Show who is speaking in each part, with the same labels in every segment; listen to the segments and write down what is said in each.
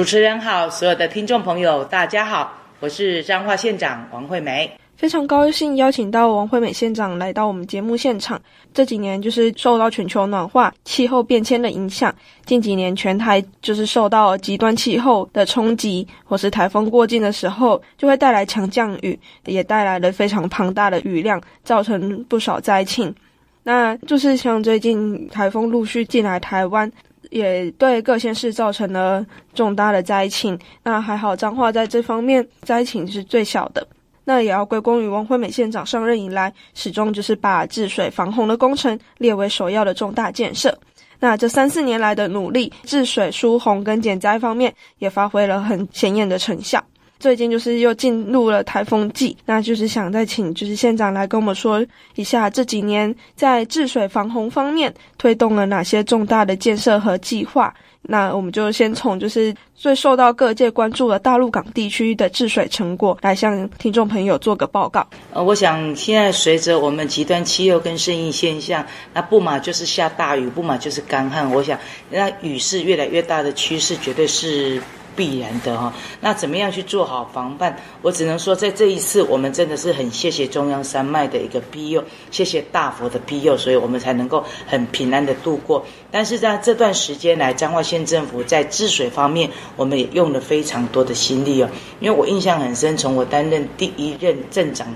Speaker 1: 主持人好，所有的听众朋友大家好，我是彰化县长王惠美。
Speaker 2: 非常高兴邀请到王惠美县长来到我们节目现场。这几年就是受到全球暖化、气候变迁的影响，近几年全台就是受到极端气候的冲击，或是台风过境的时候，就会带来强降雨，也带来了非常庞大的雨量，造成不少灾情。那就是像最近台风陆续进来台湾，也对各县市造成了重大的灾情。那还好，彰化在这方面灾情是最小的。那也要归功于王惠美县长上任以来，始终就是把治水防洪的工程列为首要的重大建设。那这三四年来的努力，治水疏洪跟减灾方面也发挥了很显眼的成效。最近就是又进入了台风季，那就是想再请就是县长来跟我们说一下这几年在治水防洪方面推动了哪些重大的建设和计划。那我们就先从就是最受到各界关注的大陆港地区的治水成果来向听众朋友做个报告。
Speaker 1: 呃，我想现在随着我们极端气候跟圣婴现象，那不嘛就是下大雨，不嘛就是干旱。我想那雨势越来越大的趋势，绝对是。必然的哈，那怎么样去做好防范？我只能说，在这一次，我们真的是很谢谢中央山脉的一个庇佑，谢谢大佛的庇佑，所以我们才能够很平安的度过。但是在这段时间来，彰化县政府在治水方面，我们也用了非常多的心力哦。因为我印象很深，从我担任第一任镇长，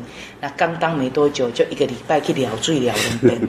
Speaker 1: 那刚当没多久，就一个礼拜去了最了，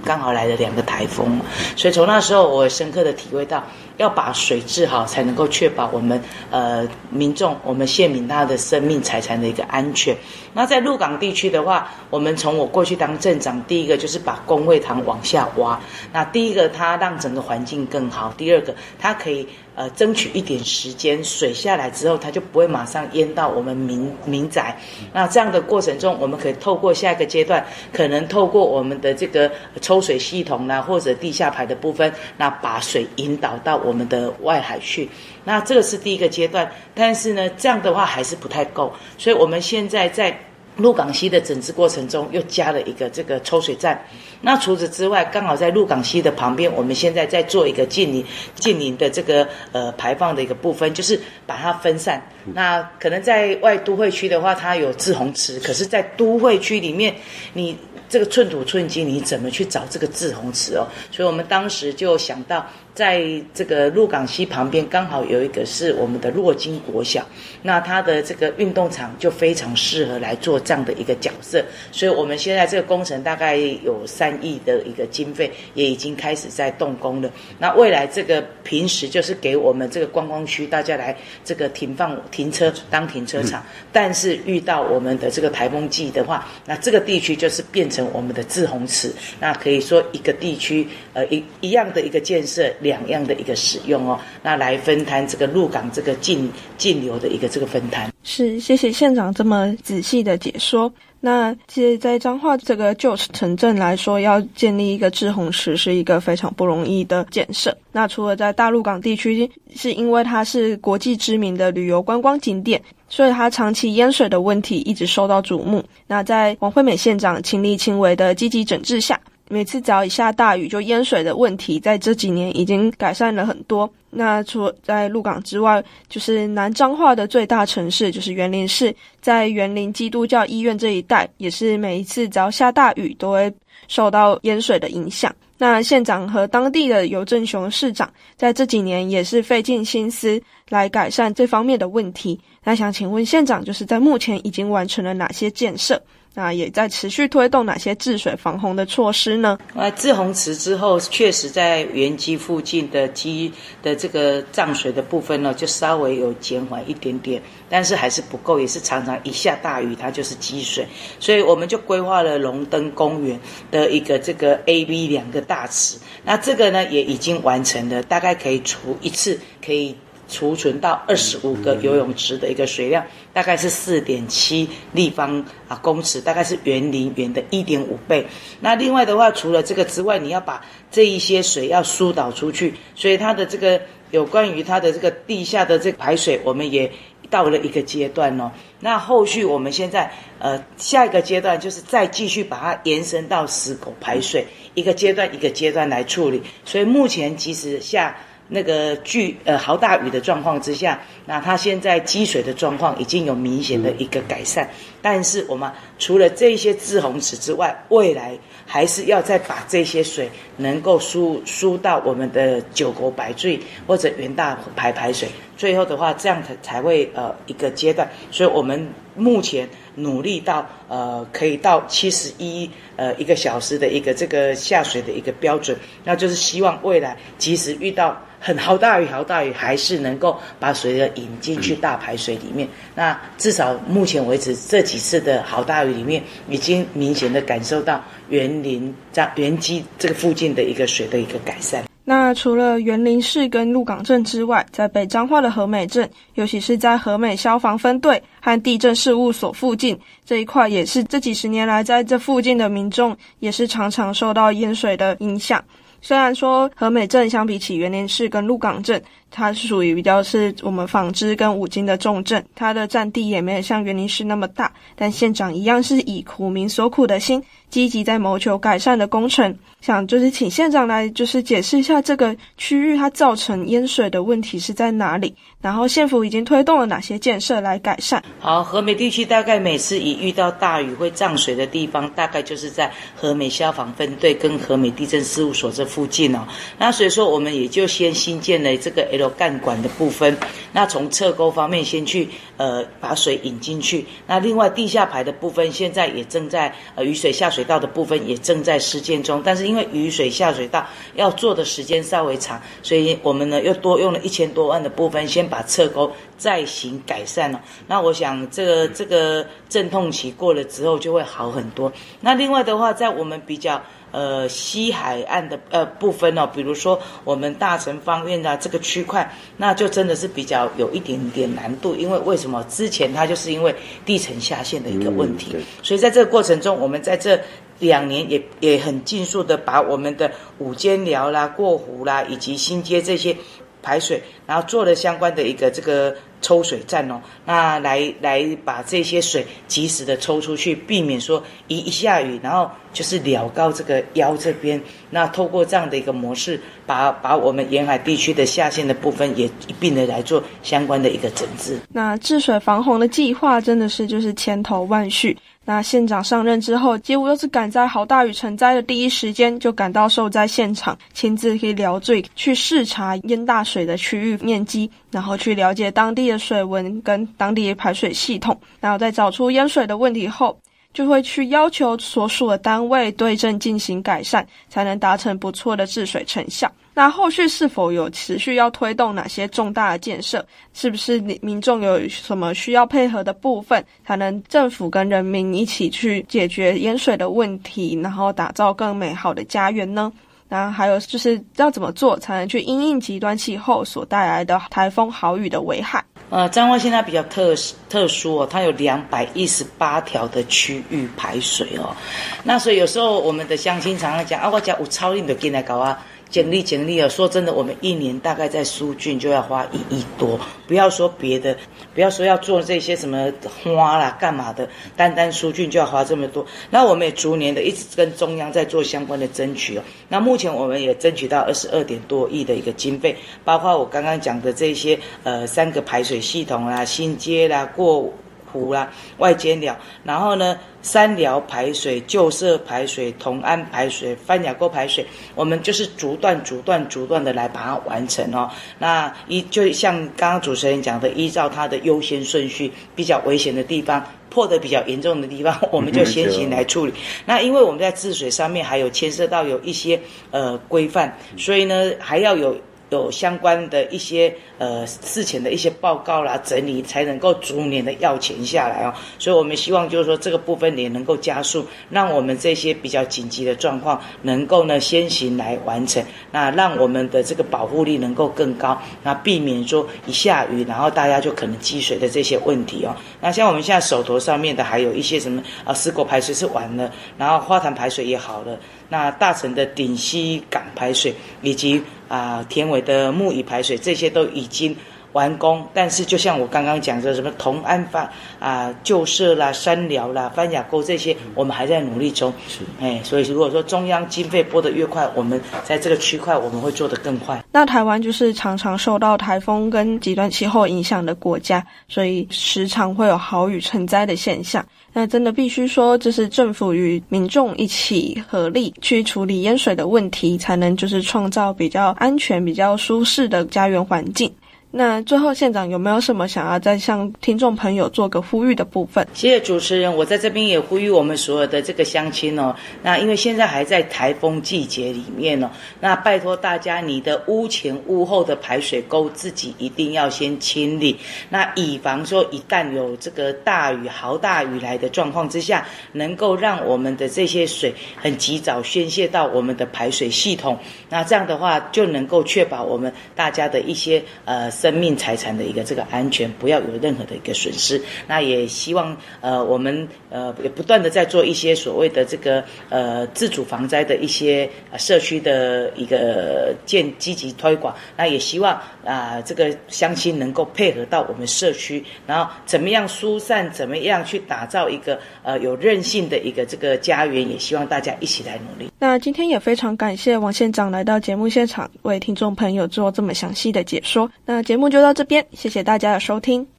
Speaker 1: 刚好来了两个台风，所以从那时候，我深刻的体会到。要把水治好，才能够确保我们呃民众、我们县民他的生命财产的一个安全。那在鹿港地区的话，我们从我过去当镇长，第一个就是把公会堂往下挖。那第一个，它让整个环境更好；第二个，它可以。呃，争取一点时间，水下来之后，它就不会马上淹到我们民民宅。那这样的过程中，我们可以透过下一个阶段，可能透过我们的这个抽水系统呢，或者地下排的部分，那把水引导到我们的外海去。那这个是第一个阶段，但是呢，这样的话还是不太够，所以我们现在在。鹿港溪的整治过程中，又加了一个这个抽水站。那除此之外，刚好在鹿港溪的旁边，我们现在在做一个近邻近邻的这个呃排放的一个部分，就是把它分散。那可能在外都会区的话，它有滞洪池，可是，在都会区里面，你这个寸土寸金，你怎么去找这个滞洪池哦？所以我们当时就想到。在这个鹿港溪旁边，刚好有一个是我们的若金国小，那它的这个运动场就非常适合来做这样的一个角色，所以我们现在这个工程大概有三亿的一个经费，也已经开始在动工了。那未来这个平时就是给我们这个观光区大家来这个停放停车当停车场，但是遇到我们的这个台风季的话，那这个地区就是变成我们的滞洪池，那可以说一个地区呃一一样的一个建设。两样的一个使用哦，那来分摊这个鹿港这个进进流的一个这个分摊。
Speaker 2: 是，谢谢县长这么仔细的解说。那其实，在彰化这个旧城镇来说，要建立一个滞洪池是一个非常不容易的建设。那除了在大鹿港地区，是因为它是国际知名的旅游观光景点，所以它长期淹水的问题一直受到瞩目。那在王惠美县长亲力亲为的积极整治下，每次只要一下大雨就淹水的问题，在这几年已经改善了很多。那除在鹿港之外，就是南彰化的最大城市就是园林市，在园林基督教医院这一带，也是每一次只要下大雨都会受到淹水的影响。那县长和当地的尤正雄市长在这几年也是费尽心思来改善这方面的问题。那想请问县长，就是在目前已经完成了哪些建设？那也在持续推动哪些治水防洪的措施呢？
Speaker 1: 啊，治洪池之后，确实在原基附近的基的这个涨水的部分呢，就稍微有减缓一点点，但是还是不够，也是常常一下大雨它就是积水，所以我们就规划了龙灯公园的一个这个 A、B 两个大池，那这个呢也已经完成了，大概可以除一次可以。储存到二十五个游泳池的一个水量，大概是四点七立方啊公尺，大概是园林园的一点五倍。那另外的话，除了这个之外，你要把这一些水要疏导出去，所以它的这个有关于它的这个地下的这个排水，我们也到了一个阶段哦。那后续我们现在呃下一个阶段就是再继续把它延伸到石口排水，一个阶段一个阶段来处理。所以目前其实下。那个巨呃豪大雨的状况之下，那它现在积水的状况已经有明显的一个改善。但是我们除了这些滞洪池之外，未来还是要再把这些水能够输输到我们的九国百最或者元大排排水。最后的话，这样才才会呃一个阶段。所以我们目前努力到呃可以到七十一呃一个小时的一个这个下水的一个标准，那就是希望未来即使遇到。很豪大雨，豪大雨还是能够把水的引进去大排水里面。那至少目前为止这几几次的好大雨里面，已经明显的感受到园林在园基这个附近的一个水的一个改善。
Speaker 2: 那除了园林市跟鹿港镇之外，在北彰化的和美镇，尤其是在和美消防分队和地震事务所附近这一块，也是这几十年来在这附近的民众也是常常受到淹水的影响。虽然说和美镇相比起园林市跟鹿港镇，它是属于比较是我们纺织跟五金的重镇，它的占地也没有像园林市那么大，但县长一样是以苦民所苦的心，积极在谋求改善的工程。想就是请县长来就是解释一下这个区域它造成淹水的问题是在哪里，然后县府已经推动了哪些建设来改善。
Speaker 1: 好，和美地区大概每次一遇到大雨会涨水的地方，大概就是在和美消防分队跟和美地震事务所这附近哦。那所以说我们也就先新建了这个 L 有干管的部分，那从侧沟方面先去呃把水引进去。那另外地下排的部分现在也正在呃雨水下水道的部分也正在施建中，但是因为雨水下水道要做的时间稍微长，所以我们呢又多用了一千多万的部分，先把侧沟再行改善了。那我想这个这个阵痛期过了之后就会好很多。那另外的话，在我们比较呃西海岸的呃部分哦，比如说我们大城方院啊这个区块，那就真的是比较有一点点难度。因为为什么？之前它就是因为地层下陷的一个问题，所以在这个过程中，我们在这。两年也也很尽速的把我们的五间寮啦、过湖啦以及新街这些排水，然后做了相关的一个这个抽水站哦，那来来把这些水及时的抽出去，避免说一一下雨，然后就是寮高这个腰这边，那透过这样的一个模式，把把我们沿海地区的下陷的部分也一并的来做相关的一个整治。那
Speaker 2: 治水防洪的计划真的是就是千头万绪。那县长上任之后，几乎都是赶在好大雨成灾的第一时间就赶到受灾现场，亲自可以了罪，去视察淹大水的区域面积，然后去了解当地的水文跟当地的排水系统，然后在找出淹水的问题后，就会去要求所属的单位对症进行改善，才能达成不错的治水成效。那后续是否有持续要推动哪些重大的建设？是不是民众有什么需要配合的部分，才能政府跟人民一起去解决淹水的问题，然后打造更美好的家园呢？那还有就是要怎么做才能去因应极端气候所带来的台风豪雨的危害？
Speaker 1: 呃，彰化现在比较特特殊哦，它有两百一十八条的区域排水哦。那所以有时候我们的乡亲常常讲啊，我讲有超你就进来搞啊。简历简历啊！说真的，我们一年大概在疏浚就要花一亿多，不要说别的，不要说要做这些什么花啦、干嘛的，单单疏浚就要花这么多。那我们也逐年的一直跟中央在做相关的争取哦。那目前我们也争取到二十二点多亿的一个经费，包括我刚刚讲的这些呃三个排水系统啦、新街啦、过湖啦、外间寮，然后呢。三寮排水、旧社排水、同安排水、番雅沟排水，我们就是逐段、逐段、逐段的来把它完成哦。那一就像刚刚主持人讲的，依照它的优先顺序，比较危险的地方、破得比较严重的地方，我们就先行来处理。那因为我们在治水上面还有牵涉到有一些呃规范，所以呢还要有。有相关的一些呃事前的一些报告啦，整理才能够逐年的要钱下来哦，所以我们希望就是说这个部分也能够加速，让我们这些比较紧急的状况能够呢先行来完成，那让我们的这个保护力能够更高，那避免说一下雨然后大家就可能积水的这些问题哦。那像我们现在手头上面的还有一些什么啊，四国排水是完了，然后花坛排水也好了。那大城的顶溪港排水，以及啊、呃、田尾的木椅排水，这些都已经完工，但是就像我刚刚讲的，什么同安发啊、旧社啦、山寮啦、番雅沟这些，我们还在努力中。是，哎，所以如果说中央经费拨得越快，我们在这个区块我们会做得更快。
Speaker 2: 那台湾就是常常受到台风跟极端气候影响的国家，所以时常会有豪雨成灾的现象。那真的必须说，这是政府与民众一起合力去处理淹水的问题，才能就是创造比较安全、比较舒适的家园环境。那最后，县长有没有什么想要再向听众朋友做个呼吁的部分？
Speaker 1: 谢谢主持人，我在这边也呼吁我们所有的这个乡亲哦。那因为现在还在台风季节里面哦，那拜托大家，你的屋前屋后的排水沟自己一定要先清理。那以防说一旦有这个大雨、豪大雨来的状况之下，能够让我们的这些水很及早宣泄到我们的排水系统。那这样的话，就能够确保我们大家的一些呃。生命财产的一个这个安全，不要有任何的一个损失。那也希望呃我们呃也不断的在做一些所谓的这个呃自主防灾的一些社区的一个建积极推广。那也希望啊、这个乡亲能够配合到我们社区，然后怎么样疏散，怎么样去打造一个呃有韧性的一个这个家园。也希望大家一起来努力。
Speaker 2: 那今天也非常感谢王县长来到节目现场，为听众朋友做这么详细的解说。那节。节目就到这边，谢谢大家的收听。